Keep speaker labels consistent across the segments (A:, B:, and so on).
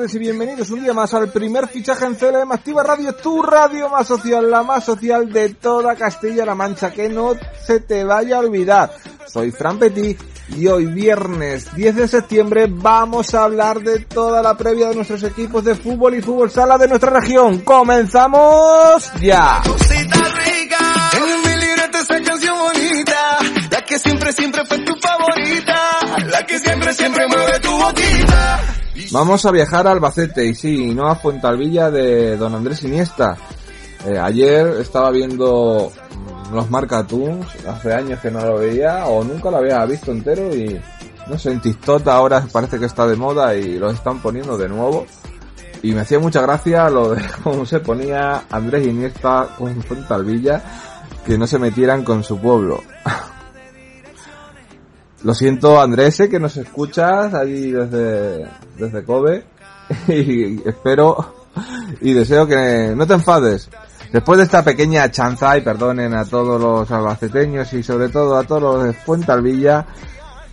A: tardes y bienvenidos un día más al primer fichaje en CLM Activa Radio, tu radio más social, la más social de toda Castilla-La Mancha, que no se te vaya a olvidar. Soy Fran Petit y hoy viernes 10 de septiembre vamos a hablar de toda la previa de nuestros equipos de fútbol y fútbol sala de nuestra región. ¡Comenzamos ya!
B: Que siempre, siempre fue tu favorita, la que siempre, siempre mueve tu boquita.
A: Vamos a viajar a Albacete y sí, no a Fuentalvilla de Don Andrés Iniesta. Eh, ayer estaba viendo mm, los Marcatoons, hace años que no lo veía o nunca lo había visto entero y no sé, en TikTok ahora parece que está de moda y los están poniendo de nuevo. Y me hacía mucha gracia lo de cómo se ponía Andrés Iniesta con Fuentalvilla que no se metieran con su pueblo. Lo siento Andrés, que nos escuchas allí desde, desde Kobe y espero y deseo que no te enfades. Después de esta pequeña chanza y perdonen a todos los albaceteños y sobre todo a todos los de Fuentalvilla,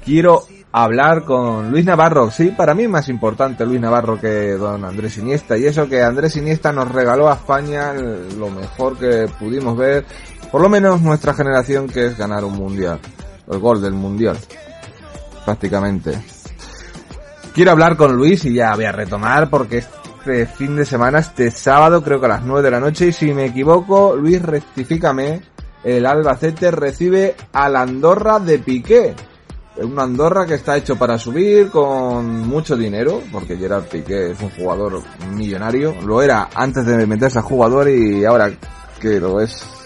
A: quiero hablar con Luis Navarro. Sí, para mí es más importante Luis Navarro que don Andrés Iniesta y eso que Andrés Iniesta nos regaló a España lo mejor que pudimos ver, por lo menos nuestra generación que es ganar un mundial el gol del mundial, prácticamente. Quiero hablar con Luis y ya voy a retomar porque este fin de semana, este sábado, creo que a las 9 de la noche, y si me equivoco, Luis, rectifícame, el Albacete recibe al Andorra de Piqué. Un Andorra que está hecho para subir con mucho dinero, porque Gerard Piqué es un jugador millonario. Lo era antes de meterse a jugador y ahora que lo es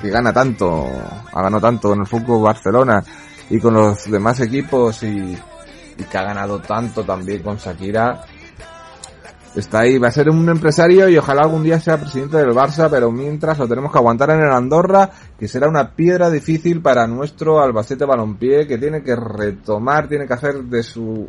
A: que gana tanto, ha ganado tanto en el fútbol Barcelona y con los demás equipos y, y, que ha ganado tanto también con Shakira. Está ahí, va a ser un empresario y ojalá algún día sea presidente del Barça, pero mientras lo tenemos que aguantar en el Andorra, que será una piedra difícil para nuestro Albacete Balompié, que tiene que retomar, tiene que hacer de su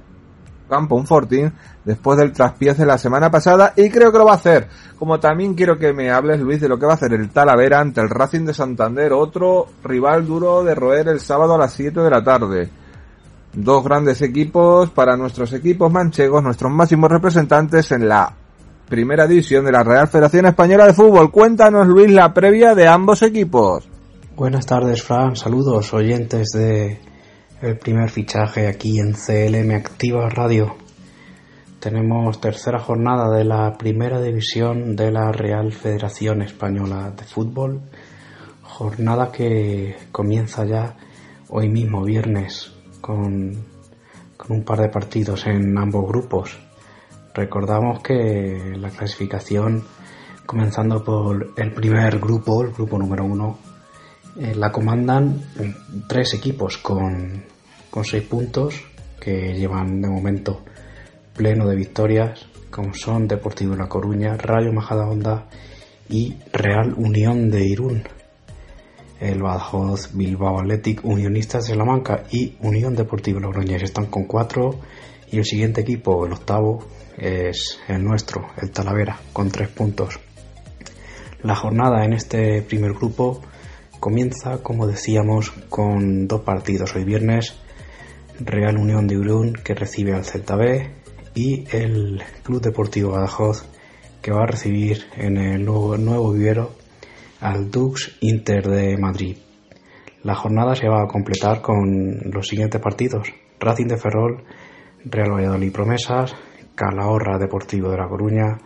A: campo un fortín después del traspiés de la semana pasada y creo que lo va a hacer. Como también quiero que me hables, Luis, de lo que va a hacer el Talavera ante el Racing de Santander, otro rival duro de roer el sábado a las 7 de la tarde. Dos grandes equipos para nuestros equipos manchegos, nuestros máximos representantes en la primera división de la Real Federación Española de Fútbol. Cuéntanos, Luis, la previa de ambos equipos.
C: Buenas tardes, Fran. Saludos, oyentes de el primer fichaje aquí en CLM Activa Radio. Tenemos tercera jornada de la primera división de la Real Federación Española de Fútbol. Jornada que comienza ya hoy mismo, viernes, con, con un par de partidos en ambos grupos. Recordamos que la clasificación, comenzando por el primer grupo, el grupo número uno, eh, la comandan tres equipos con, con seis puntos que llevan de momento pleno de victorias, como son Deportivo La Coruña, Rayo Majadahonda y Real Unión de Irún. El Badajoz, Bilbao Athletic, Unionistas de Salamanca y Unión Deportiva Logroñés están con cuatro y el siguiente equipo, el octavo, es el nuestro, el Talavera, con tres puntos. La jornada en este primer grupo comienza, como decíamos, con dos partidos. Hoy viernes, Real Unión de Irún que recibe al Celta B y el Club Deportivo Badajoz que va a recibir en el nuevo, nuevo vivero al Dux Inter de Madrid. La jornada se va a completar con los siguientes partidos. Racing de Ferrol, Real Valladolid Promesas, Calahorra Deportivo de La Coruña,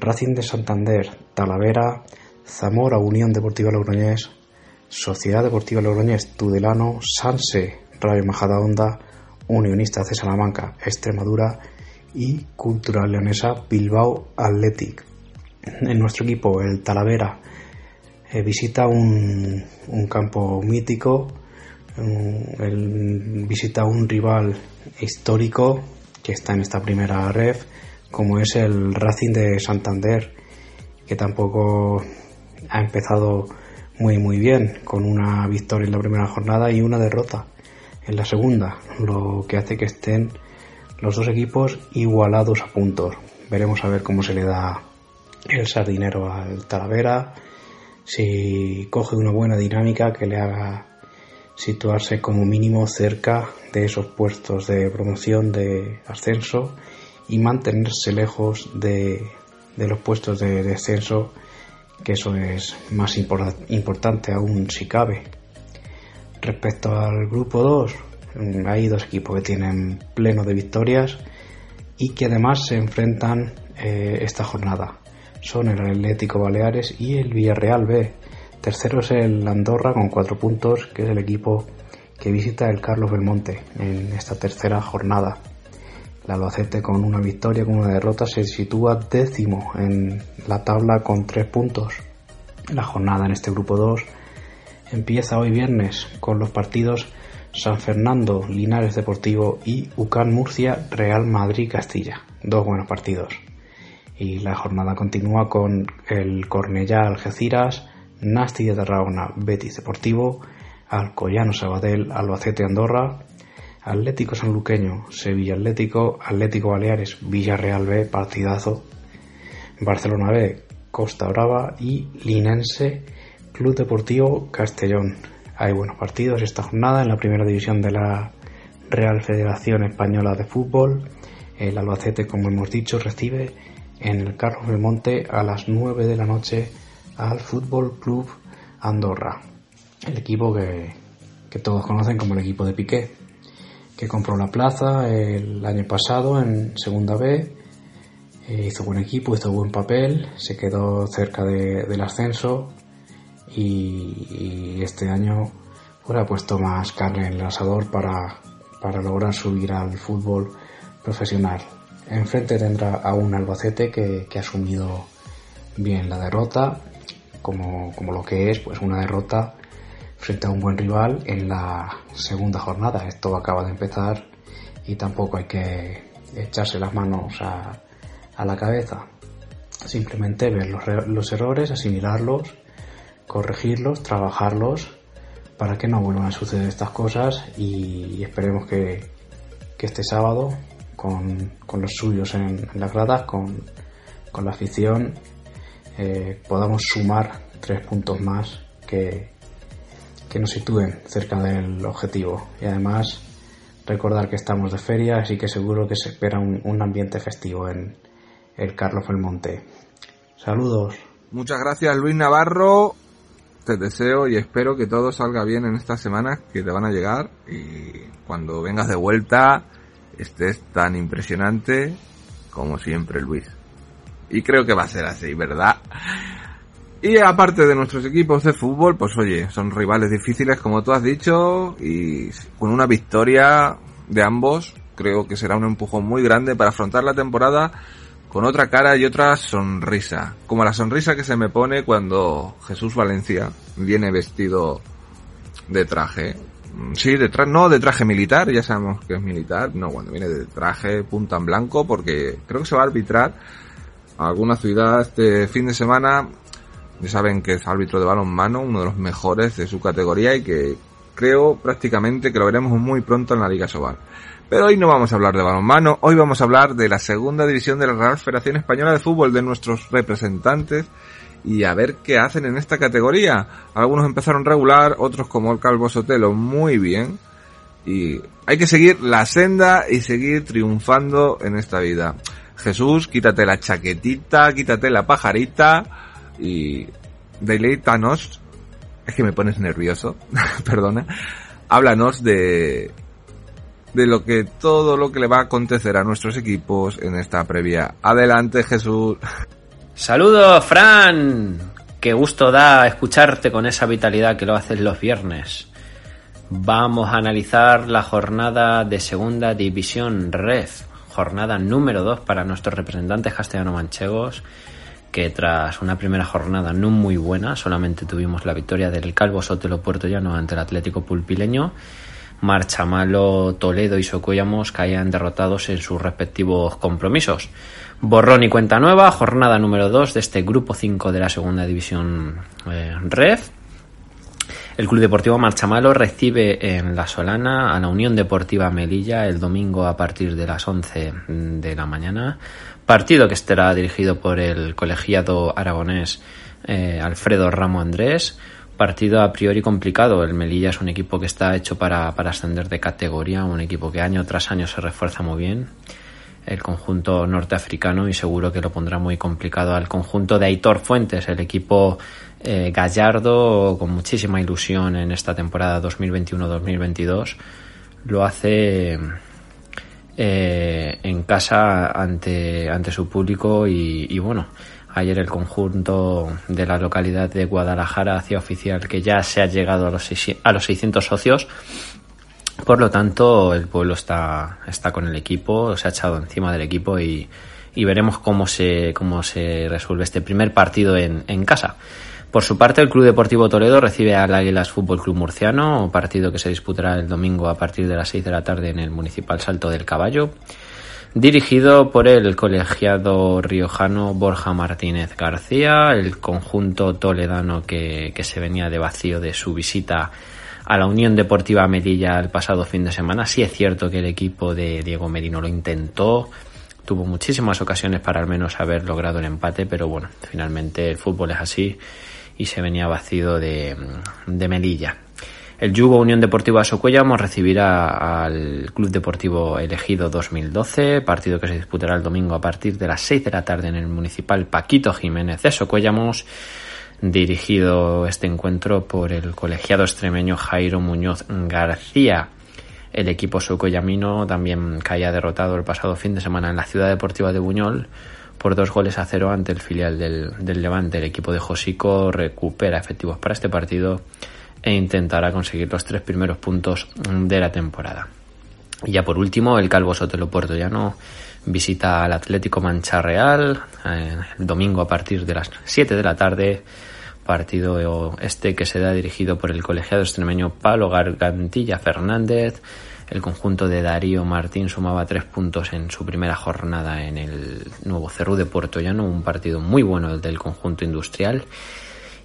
C: Racing de Santander, Talavera, Zamora Unión Deportiva Logroñés, Sociedad Deportiva Logroñés Tudelano, Sanse Rayo Majadahonda, Unionista de Salamanca, Extremadura y Cultural Leonesa Bilbao Athletic. En nuestro equipo, el Talavera, eh, visita un, campo mítico, el, visita un rival histórico que está en esta primera ref, como es el Racing de Santander, que tampoco ha empezado muy muy bien, con una victoria en la primera jornada y una derrota en la segunda, lo que hace que estén los dos equipos igualados a puntos. Veremos a ver cómo se le da el sardinero al Talavera, si coge una buena dinámica que le haga situarse como mínimo cerca de esos puestos de promoción de ascenso y mantenerse lejos de, los puestos de descenso que eso es más importante aún si cabe respecto al grupo 2 mm, hay dos equipos que tienen pleno de victorias y que además se enfrentan eh, esta jornada son el Atlético Baleares y el Villarreal B tercero es el Andorra con cuatro puntos que es el equipo que visita el Carlos Belmonte en esta tercera jornada. El Albacete con una victoria, con una derrota, se sitúa décimo en la tabla con tres puntos. La jornada en este grupo 2 empieza hoy viernes con los partidos San Fernando, Linares Deportivo y UCAN Murcia, Real Madrid Castilla. Dos buenos partidos. Y la jornada continúa con el Cornellá Algeciras, Nasti de Tarragona, Betis Deportivo, Alcoyano Sabadell, Albacete Andorra, Atlético Sanluqueño, Sevilla Atlético, Atlético Baleares, Villarreal B, partidazo, Barcelona B, Costa Brava y Linense Club Deportivo Castellón. Hay buenos partidos esta jornada en la primera división de la Real Federación Española de Fútbol. El Albacete, como hemos dicho, recibe en el Carlos Belmonte a las 9 de la noche al Fútbol Club Andorra el equipo que, todos conocen como el equipo de Piqué, que compró la plaza el año pasado en Segunda B, eh, hizo buen equipo, hizo buen papel, se quedó cerca del ascenso y, este año pues, ha puesto más carne en el asador para, lograr subir al fútbol profesional. Enfrente tendrá a un Albacete que, que ha asumido bien la derrota, como, como, lo que es, pues una derrota frente a un buen rival en la segunda jornada. Esto acaba de empezar y tampoco hay que echarse las manos a, la cabeza. Simplemente ver los, errores, asimilarlos, corregirlos, trabajarlos para que no vuelvan a suceder estas cosas y esperemos que, este sábado con, los suyos en, las gradas, con, la afición, eh, podamos sumar tres puntos más que, que nos sitúen cerca del objetivo. Y además recordar que estamos de feria, así que seguro que se espera un, ambiente festivo en el Carlos Belmonte. Saludos.
A: Muchas gracias Luis Navarro. Te deseo y espero que todo salga bien en estas semanas que te van a llegar y cuando vengas de vuelta estés tan impresionante como siempre Luis. Y creo que va a ser así, ¿verdad? Y aparte de nuestros equipos de fútbol, pues oye, son rivales difíciles como tú has dicho y con una victoria de ambos creo que será un empujón muy grande para afrontar la temporada con otra cara y otra sonrisa, como la sonrisa que se me pone cuando Jesús Valencia viene vestido de traje. Sí, de traje, no de traje militar, ya sabemos que es militar, no, cuando viene de traje punta en blanco, porque creo que se va a arbitrar a alguna ciudad este fin de semana ya saben que es árbitro de balonmano, uno de los mejores de su categoría y que creo prácticamente que lo veremos muy pronto en la Liga Sobal. Pero hoy no vamos a hablar de balonmano, hoy vamos a hablar de la segunda división de la Real Federación Española de Fútbol, de nuestros representantes y a ver qué hacen en esta categoría. Algunos empezaron regular, otros como el Calvo Sotelo muy bien. Y hay que seguir la senda y seguir triunfando en esta vida. Jesús, quítate la chaquetita, quítate la pajarita y deleítanos. Es que me pones nervioso, perdona. Háblanos de de lo que todo lo que le va a acontecer a nuestros equipos en esta previa. Adelante, Jesús.
D: Saludos, Fran. Qué gusto da escucharte con esa vitalidad que lo haces los viernes. Vamos a analizar la jornada de Segunda División Ref, jornada número 2 para nuestros representantes castellano-manchegos, que tras una primera jornada no muy buena, solamente tuvimos la victoria del Calvo Sotelo Puerto Llano ante el Atlético Pulpileño, Marchamalo, Toledo y Socuellamos caían derrotados en sus respectivos compromisos. Borrón y cuenta nueva, jornada número 2 de este grupo 5 de la segunda división eh, REF. El Club Deportivo Marchamalo recibe en La Solana a la Unión Deportiva Melilla el domingo a partir de las 11 de la mañana. Partido que estará dirigido por el colegiado aragonés eh, Alfredo Ramo Andrés. Partido a priori complicado. El Melilla es un equipo que está hecho para, para ascender de categoría, un equipo que año tras año se refuerza muy bien el conjunto norteafricano y seguro que lo pondrá muy complicado al conjunto de Aitor Fuentes, el equipo eh, gallardo con muchísima ilusión en esta temporada 2021-2022. Lo hace eh, en casa ante, ante su público y, y, bueno, ayer el conjunto de la localidad de Guadalajara hacía oficial que ya se ha llegado a los, a los 600 socios por lo tanto, el pueblo está, está con el equipo, se ha echado encima del equipo y, y veremos cómo se, cómo se resuelve este primer partido en, en casa. Por su parte, el Club Deportivo Toledo recibe al Águilas Fútbol Club Murciano, partido que se disputará el domingo a partir de las 6 de la tarde en el Municipal Salto del Caballo, dirigido por el colegiado riojano Borja Martínez García, el conjunto toledano que, que se venía de vacío de su visita a la Unión Deportiva Melilla el pasado fin de semana. Sí es cierto que el equipo de Diego Merino lo intentó, tuvo muchísimas ocasiones para al menos haber logrado el empate, pero bueno, finalmente el fútbol es así y se venía vacío de, de Melilla. El Yugo Unión Deportiva Socuellamos recibirá al Club Deportivo Elegido 2012, partido que se disputará el domingo a partir de las 6 de la tarde en el Municipal Paquito Jiménez de Socuellamos dirigido este encuentro por el colegiado extremeño Jairo Muñoz García. El equipo sucoyamino también caía derrotado el pasado fin de semana en la ciudad deportiva de Buñol por dos goles a cero ante el filial del, del Levante. El equipo de Josico recupera efectivos para este partido e intentará conseguir los tres primeros puntos de la temporada. Y ya por último, el Calvo Sotelo Puerto Llano visita al Atlético Mancha Real eh, el domingo a partir de las 7 de la tarde partido este que se da dirigido por el colegiado extremeño Pablo Gargantilla Fernández. El conjunto de Darío Martín sumaba tres puntos en su primera jornada en el nuevo Cerrú de Puerto Llano, un partido muy bueno del conjunto industrial.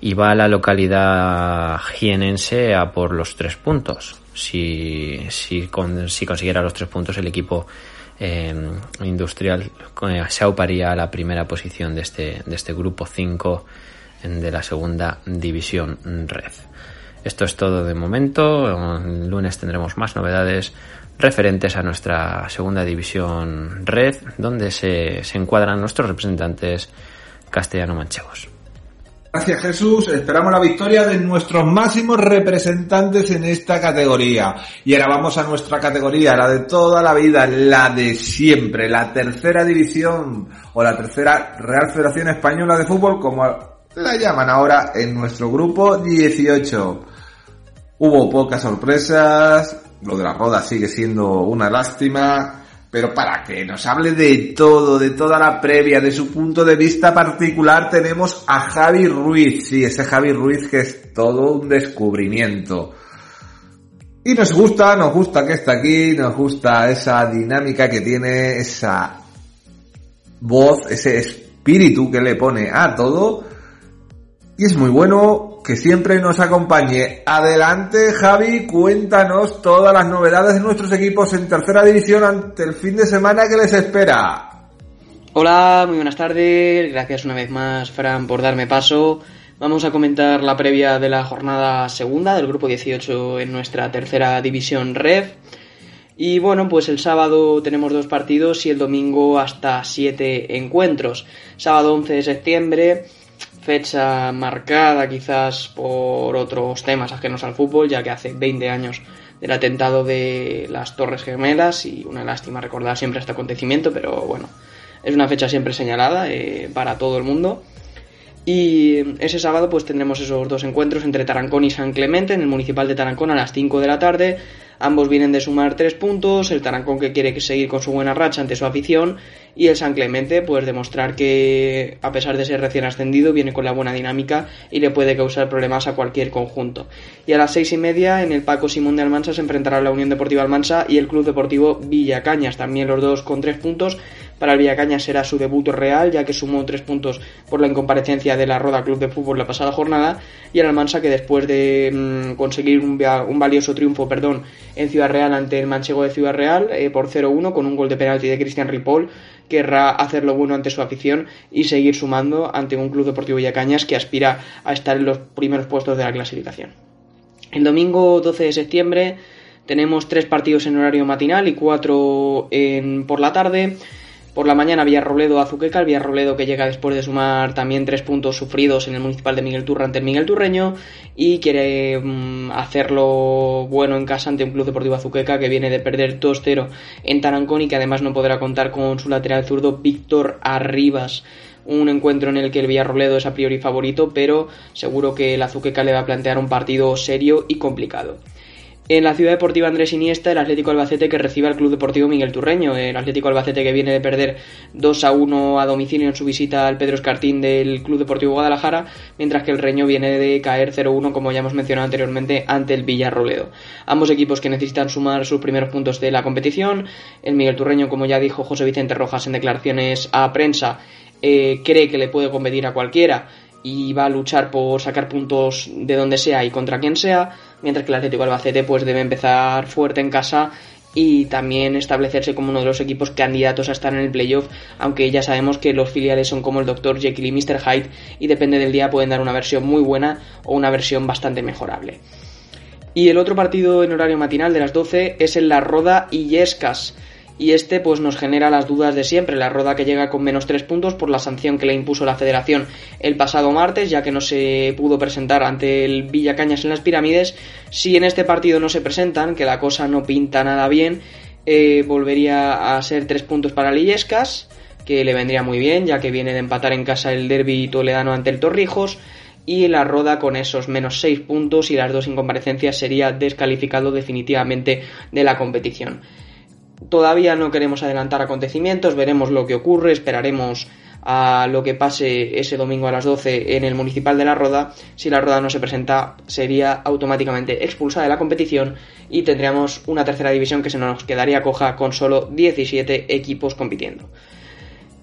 D: Y va a la localidad jienense a por los tres puntos. Si, si, con, si consiguiera los tres puntos, el equipo eh, industrial eh, se auparía a la primera posición de este, de este grupo 5 de la segunda división red. Esto es todo de momento. El lunes tendremos más novedades referentes a nuestra segunda división red, donde se, se encuadran nuestros representantes castellano-manchegos.
A: Gracias Jesús, esperamos la victoria de nuestros máximos representantes en esta categoría. Y ahora vamos a nuestra categoría, la de toda la vida, la de siempre, la tercera división o la tercera Real Federación Española de Fútbol, como la llaman ahora en nuestro grupo 18. Hubo pocas sorpresas, lo de la roda sigue siendo una lástima, pero para que nos hable de todo, de toda la previa, de su punto de vista particular, tenemos a Javi Ruiz. Sí, ese Javi Ruiz que es todo un descubrimiento. Y nos gusta, nos gusta que está aquí, nos gusta esa dinámica que tiene, esa voz, ese espíritu que le pone a todo y es muy bueno que siempre nos acompañe. Adelante Javi, cuéntanos todas las novedades de nuestros equipos en tercera división ante el fin de semana que les espera.
E: Hola, muy buenas tardes, gracias una vez más Fran por darme paso. Vamos a comentar la previa de la jornada segunda del grupo 18 en nuestra tercera división REF. Y bueno, pues el sábado tenemos dos partidos y el domingo hasta siete encuentros. Sábado 11 de septiembre, fecha marcada quizás por otros temas ajenos al fútbol, ya que hace 20 años del atentado de las Torres Gemelas y una lástima recordar siempre este acontecimiento, pero bueno, es una fecha siempre señalada eh, para todo el mundo. Y ese sábado pues tendremos esos dos encuentros entre Tarancón y San Clemente en el municipal de Tarancón a las 5 de la tarde. Ambos vienen de sumar tres puntos, el Tarancón que quiere seguir con su buena racha ante su afición y el San Clemente pues demostrar que a pesar de ser recién ascendido viene con la buena dinámica y le puede causar problemas a cualquier conjunto. Y a las seis y media en el Paco Simón de Almansa se enfrentará la Unión Deportiva Almansa y el Club Deportivo Villacañas, también los dos con tres puntos para el Villacaña será su debut real, ya que sumó tres puntos por la incomparecencia de la Roda Club de Fútbol la pasada jornada, y el Almansa que después de mm, conseguir un, valioso triunfo perdón, en Ciudad Real ante el Manchego de Ciudad Real eh, por 0-1 con un gol de penalti de Cristian Ripoll, querrá hacer lo bueno ante su afición y seguir sumando ante un Club Deportivo Villacañas que aspira a estar en los primeros puestos de la clasificación. El domingo 12 de septiembre tenemos tres partidos en horario matinal y cuatro en, por la tarde. Por la mañana Villarrobledo Azuqueca, el Villarrobledo que llega después de sumar también tres puntos sufridos en el municipal de Miguel Turra ante el Miguel Turreño y quiere mm, hacerlo bueno en casa ante un club deportivo Azuqueca que viene de perder 2-0 en Tarancón y que además no podrá contar con su lateral zurdo Víctor Arribas un encuentro en el que el Villarrobledo es a priori favorito, pero seguro que el Azuqueca le va a plantear un partido serio y complicado. En la ciudad deportiva Andrés Iniesta, el Atlético Albacete que recibe al Club Deportivo Miguel Turreño. El Atlético Albacete que viene de perder 2 a 1 a domicilio en su visita al Pedro Escartín del Club Deportivo Guadalajara, mientras que el Reño viene de caer 0-1, como ya hemos mencionado anteriormente, ante el Villarroledo. Ambos equipos que necesitan sumar sus primeros puntos de la competición. El Miguel Turreño, como ya dijo José Vicente Rojas en declaraciones a prensa, eh, cree que le puede competir a cualquiera y va a luchar por sacar puntos de donde sea y contra quien sea mientras que el Atlético Albacete pues debe empezar fuerte en casa y también establecerse como uno de los equipos candidatos a estar en el playoff, aunque ya sabemos que los filiales son como el Dr. Jekyll y Mr. Hyde y depende del día pueden dar una versión muy buena o una versión bastante mejorable. Y el otro partido en horario matinal de las 12 es en La Roda y Yescas y este pues nos genera las dudas de siempre, la Roda que llega con menos 3 puntos por la sanción que le impuso la federación el pasado martes, ya que no se pudo presentar ante el Villacañas en las pirámides, si en este partido no se presentan, que la cosa no pinta nada bien, eh, volvería a ser 3 puntos para Lillescas, que le vendría muy bien, ya que viene de empatar en casa el derby toledano ante el Torrijos, y la Roda con esos menos 6 puntos y las dos incomparecencias sería descalificado definitivamente de la competición. Todavía no queremos adelantar acontecimientos, veremos lo que ocurre, esperaremos a lo que pase ese domingo a las 12 en el Municipal de La Roda. Si La Roda no se presenta, sería automáticamente expulsada de la competición y tendríamos una tercera división que se nos quedaría coja con solo 17 equipos compitiendo.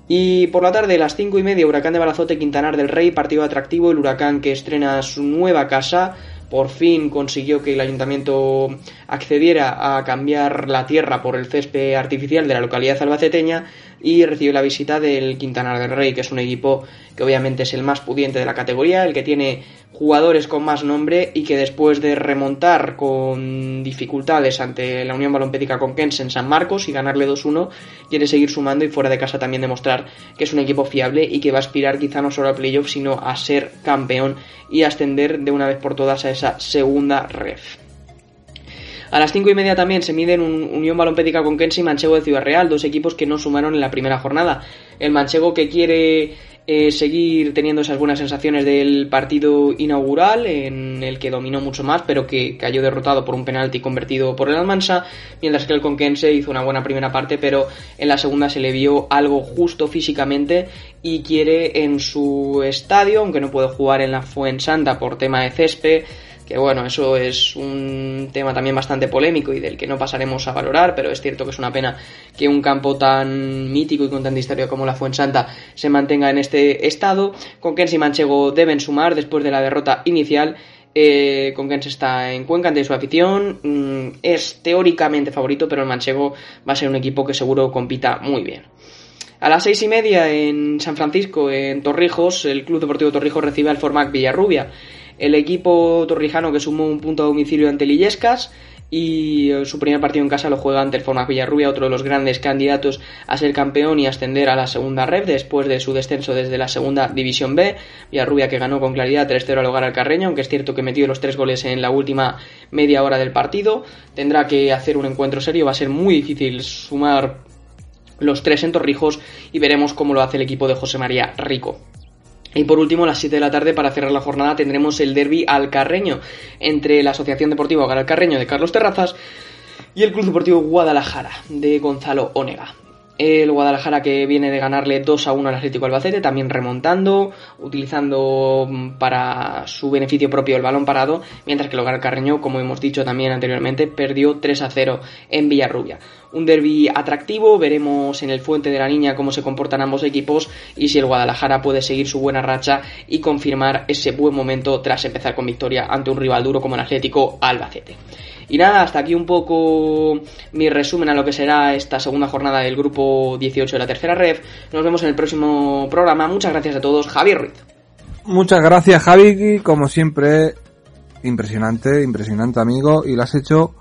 E: Y por la tarde, a las 5 y media, Huracán de Balazote, Quintanar del Rey, partido atractivo, el Huracán que estrena su nueva casa por fin consiguió que el ayuntamiento accediera a cambiar la tierra por el césped artificial de la localidad albaceteña y recibió la visita del Quintanar del Rey, que es un equipo que obviamente es el más pudiente de la categoría, el que tiene jugadores con más nombre y que después de remontar con dificultades ante la Unión Balompédica Conquense en San Marcos y ganarle 2-1, quiere seguir sumando y fuera de casa también demostrar que es un equipo fiable y que va a aspirar quizá no solo a playoff, sino a ser campeón y ascender de una vez por todas a esa segunda ref. A las cinco y media también se miden un Unión Balompédica con Kense y Manchego de Ciudad Real, dos equipos que no sumaron en la primera jornada. El Manchego que quiere eh, seguir teniendo esas buenas sensaciones del partido inaugural, en el que dominó mucho más, pero que cayó derrotado por un penalti convertido por el Almansa, mientras que el Conquense hizo una buena primera parte, pero en la segunda se le vio algo justo físicamente y quiere en su estadio, aunque no puede jugar en la Fuensanta por tema de césped, que bueno, eso es un tema también bastante polémico y del que no pasaremos a valorar, pero es cierto que es una pena que un campo tan mítico y con tanta historia como la Fuensanta se mantenga en este estado. Con Kensi Manchego deben sumar después de la derrota inicial. Eh, con Kensi está en Cuenca ante su afición. Mm, es teóricamente favorito, pero el Manchego va a ser un equipo que seguro compita muy bien. A las seis y media en San Francisco, en Torrijos, el Club Deportivo Torrijos recibe al Formac Villarrubia el equipo torrijano que sumó un punto a domicilio ante Lillescas y eh, su primer partido en casa lo juega ante el Formas Villarrubia, otro de los grandes candidatos a ser campeón y ascender a la segunda red después de su descenso desde la segunda división B. Villarrubia que ganó con claridad 3-0 al hogar al Carreño, aunque es cierto que metió los tres goles en la última media hora del partido. Tendrá que hacer un encuentro serio, va a ser muy difícil sumar los tres en Torrijos y veremos cómo lo hace el equipo de José María Rico. Y por último, a las 7 de la tarde, para cerrar la jornada, tendremos el derby alcarreño entre la Asociación Deportiva Alcarreño de Carlos Terrazas y el Club Deportivo Guadalajara de Gonzalo Onega. El Guadalajara que viene de ganarle 2 a 1 al Atlético Albacete, también remontando, utilizando mm, para su beneficio propio el balón parado, mientras que el Hogar Carreño, como hemos dicho también anteriormente, perdió 3 a 0 en Villarrubia. Un derby atractivo, veremos en el Fuente de la Niña cómo se comportan ambos equipos y si el Guadalajara puede seguir su buena racha y confirmar ese buen momento tras empezar con victoria ante un rival duro como el Atlético Albacete. Y nada, hasta aquí un poco mi resumen a lo que será esta segunda jornada del grupo 18 de la tercera red. Nos vemos en el próximo programa. Muchas gracias a todos. Javier Ruiz.
A: Muchas gracias, Javi. Como siempre, impresionante, impresionante, amigo. Y lo has hecho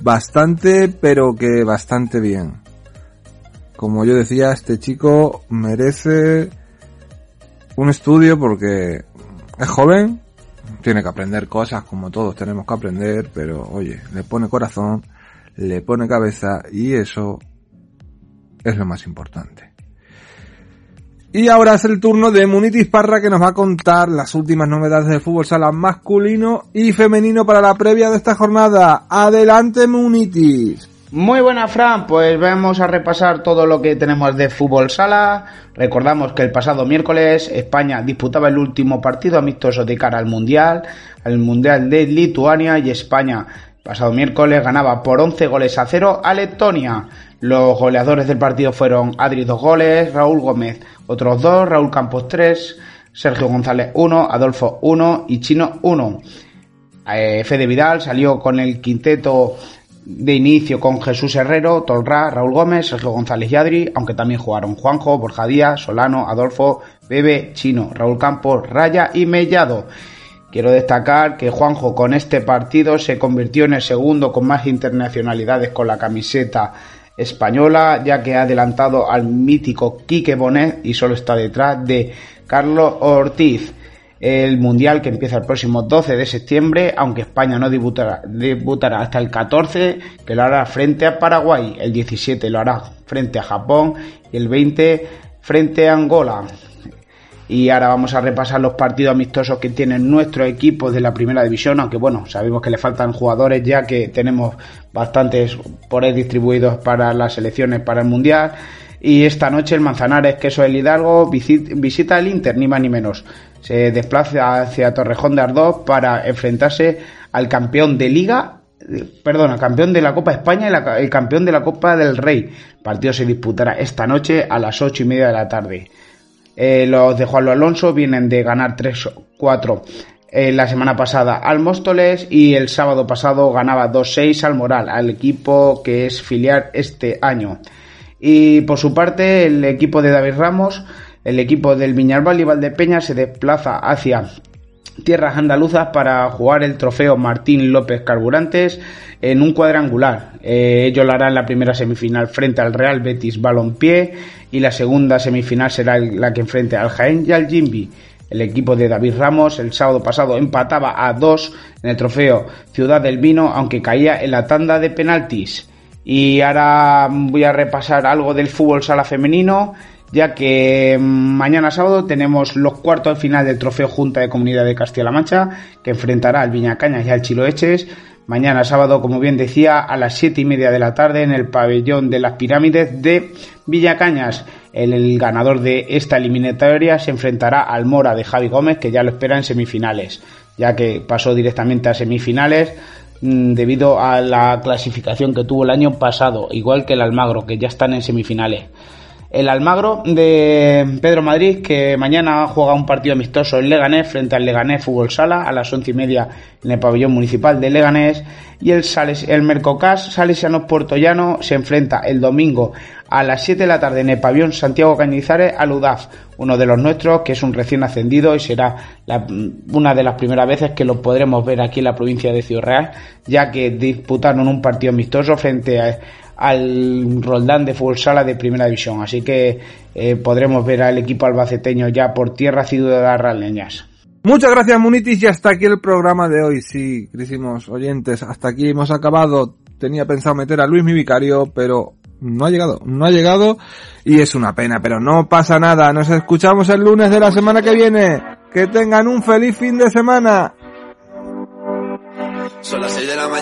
A: bastante, pero que bastante bien. Como yo decía, este chico merece un estudio porque es joven, tiene que aprender cosas como todos tenemos que aprender, pero oye, le pone corazón, le pone cabeza y eso es lo más importante. Y ahora es el turno de Munitis Parra que nos va a contar las últimas novedades del fútbol sala masculino y femenino para la previa de esta jornada. Adelante Munitis.
F: Muy buena, Fran. Pues vamos a repasar todo lo que tenemos de fútbol sala. Recordamos que el pasado miércoles España disputaba el último partido amistoso de cara al Mundial, al Mundial de Lituania y España. El pasado miércoles ganaba por 11 goles a 0 a Letonia. Los goleadores del partido fueron Adri dos goles, Raúl Gómez otros dos, Raúl Campos tres, Sergio González uno, Adolfo uno y Chino uno. Eh, Fede Vidal salió con el quinteto de inicio con Jesús Herrero, Tolra, Raúl Gómez, Sergio González y Adri, aunque también jugaron Juanjo, Borja Díaz, Solano, Adolfo, Bebe, Chino, Raúl Campos, Raya y Mellado. Quiero destacar que Juanjo con este partido se convirtió en el segundo con más internacionalidades con la camiseta española, ya que ha adelantado al mítico Quique Bonet y solo está detrás de Carlos Ortiz el Mundial que empieza el próximo 12 de septiembre, aunque España no debutará, debutará hasta el 14, que lo hará frente a Paraguay, el 17 lo hará frente a Japón y el 20 frente a Angola. Y ahora vamos a repasar los partidos amistosos que tienen nuestros equipos de la primera división, aunque bueno, sabemos que le faltan jugadores ya que tenemos bastantes por ahí distribuidos para las selecciones para el Mundial. Y esta noche el Manzanares, queso el Hidalgo, visita el Inter, ni más ni menos se desplaza hacia Torrejón de Ardoz para enfrentarse al campeón de Liga, perdón, al campeón de la Copa España y el campeón de la Copa del Rey. El partido se disputará esta noche a las ocho y media de la tarde. Eh, los de Juan Alonso vienen de ganar 3-4 eh, la semana pasada al Móstoles y el sábado pasado ganaba 2-6 al Moral, al equipo que es filial este año. Y por su parte, el equipo de David Ramos el equipo del Viñarval y Valdepeña se desplaza hacia tierras andaluzas para jugar el trofeo Martín López Carburantes en un cuadrangular. Eh, ellos lo harán la primera semifinal frente al Real Betis Balompié y la segunda semifinal será la que enfrente al Jaén y al Jimbi. El equipo de David Ramos el sábado pasado empataba a dos en el trofeo Ciudad del Vino, aunque caía en la tanda de penaltis. Y ahora voy a repasar algo del fútbol sala femenino ya que mm, mañana sábado tenemos los cuartos de final del Trofeo Junta de Comunidad de Castilla-La Mancha, que enfrentará al Viñacañas y al Chiloeches. Mañana sábado, como bien decía, a las siete y media de la tarde en el pabellón de las pirámides de Villacañas. El, el, ganador de esta eliminatoria se enfrentará al Mora de Javi Gómez, que ya lo espera en semifinales, ya que pasó directamente a semifinales mm, debido a la clasificación que tuvo el año pasado, igual que el Almagro, que ya están en semifinales. El Almagro de Pedro Madrid, que mañana juega un partido amistoso en Leganés frente al Leganés Fútbol Sala a las once y media en el pabellón municipal de Leganés. Y el, Sales, el Mercocas Salesiano Puertollano se enfrenta el domingo a las 7 de la tarde en el pabellón Santiago Cañizares al UDAF, uno de los nuestros que es un recién ascendido y será una de las primeras veces que lo podremos ver aquí en la provincia de Ciudad Real, ya que disputaron un partido amistoso frente a al Roldán de Fútbol Sala de Primera División. Así que eh, podremos ver al equipo albaceteño ya por tierra ciudad raleñas.
A: Muchas gracias Munitis y hasta aquí el programa de hoy. Sí, querísimos oyentes, hasta aquí hemos acabado. Tenía pensado meter a Luis mi vicario, pero no ha llegado, no ha llegado y es una pena, pero no pasa nada. Nos escuchamos el lunes de la semana que viene. Que tengan un feliz fin de semana.
G: Son las 6 de la mañana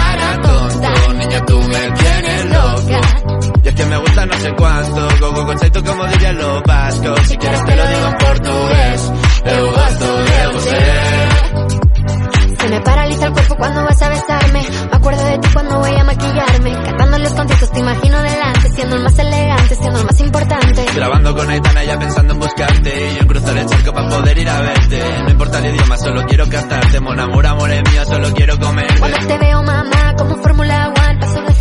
G: que me gusta no sé cuánto. Go, go, conceito como dirían los vascos. Si quieres te lo digo en portugués. Eu gosto de você.
H: Se me paraliza el cuerpo cuando vas a besarme. Me acuerdo de ti cuando voy a maquillarme. Cantando los conciertos te imagino delante. Siendo el más elegante, siendo el más importante.
G: Grabando con Aitana ya pensando en buscarte. Y yo en cruzar el charco para poder ir a verte. No importa el idioma, solo quiero cantarte. Mon amor, amor es mío, solo quiero comer.
H: Cuando te veo mamá, como Fórmula 1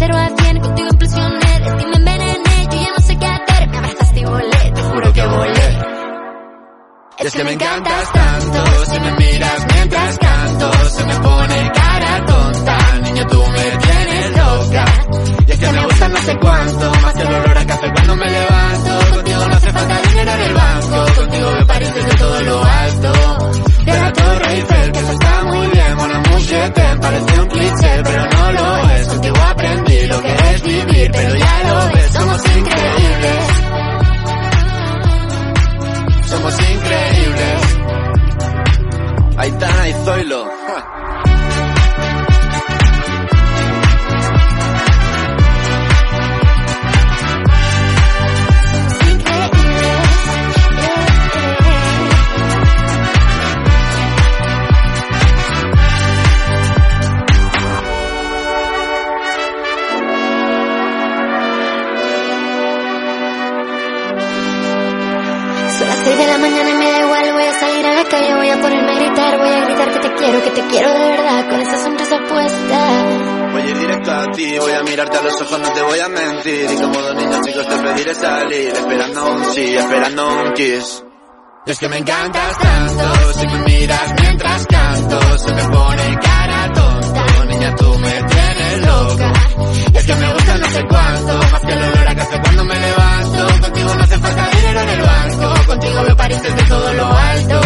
H: cero a cien, contigo impresioné. De ti me envenené, yo ya no sé qué hacer. Me abrazaste y volé, te juro que volé.
G: Y es que me encantas tanto, si me miras mientras canto, se me pone cara tonta, niño tú me tienes loca. Y es que me gusta no sé cuánto, más que el olor a café cuando me levanto, contigo no hace falta dinero en el banco, contigo me pares desde todo lo alto. De la Torre Eiffel, que eso está muy bien, je t'aime, parece un cliché, pero no lo es, contigo aprendí lo que es vivir, pero ya lo ves, somos increíbles.
H: Que
G: me encantas tanto, si me miras mientras canto, se me pone cara tonta, niña tú me tienes loca. Es que me gusta no sé cuánto, más que el olor a café cuando me levanto, contigo no hace falta dinero en el banco, contigo me pares desde todo lo alto.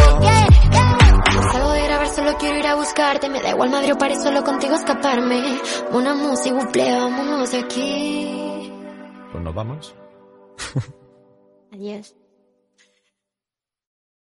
H: Salgo de grabar, solo quiero ir a buscarte. Me da igual madre o paré solo contigo escaparme. Una música, buple, vámonos de aquí.
I: Pues nos vamos.
H: Adiós.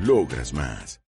J: Logras más.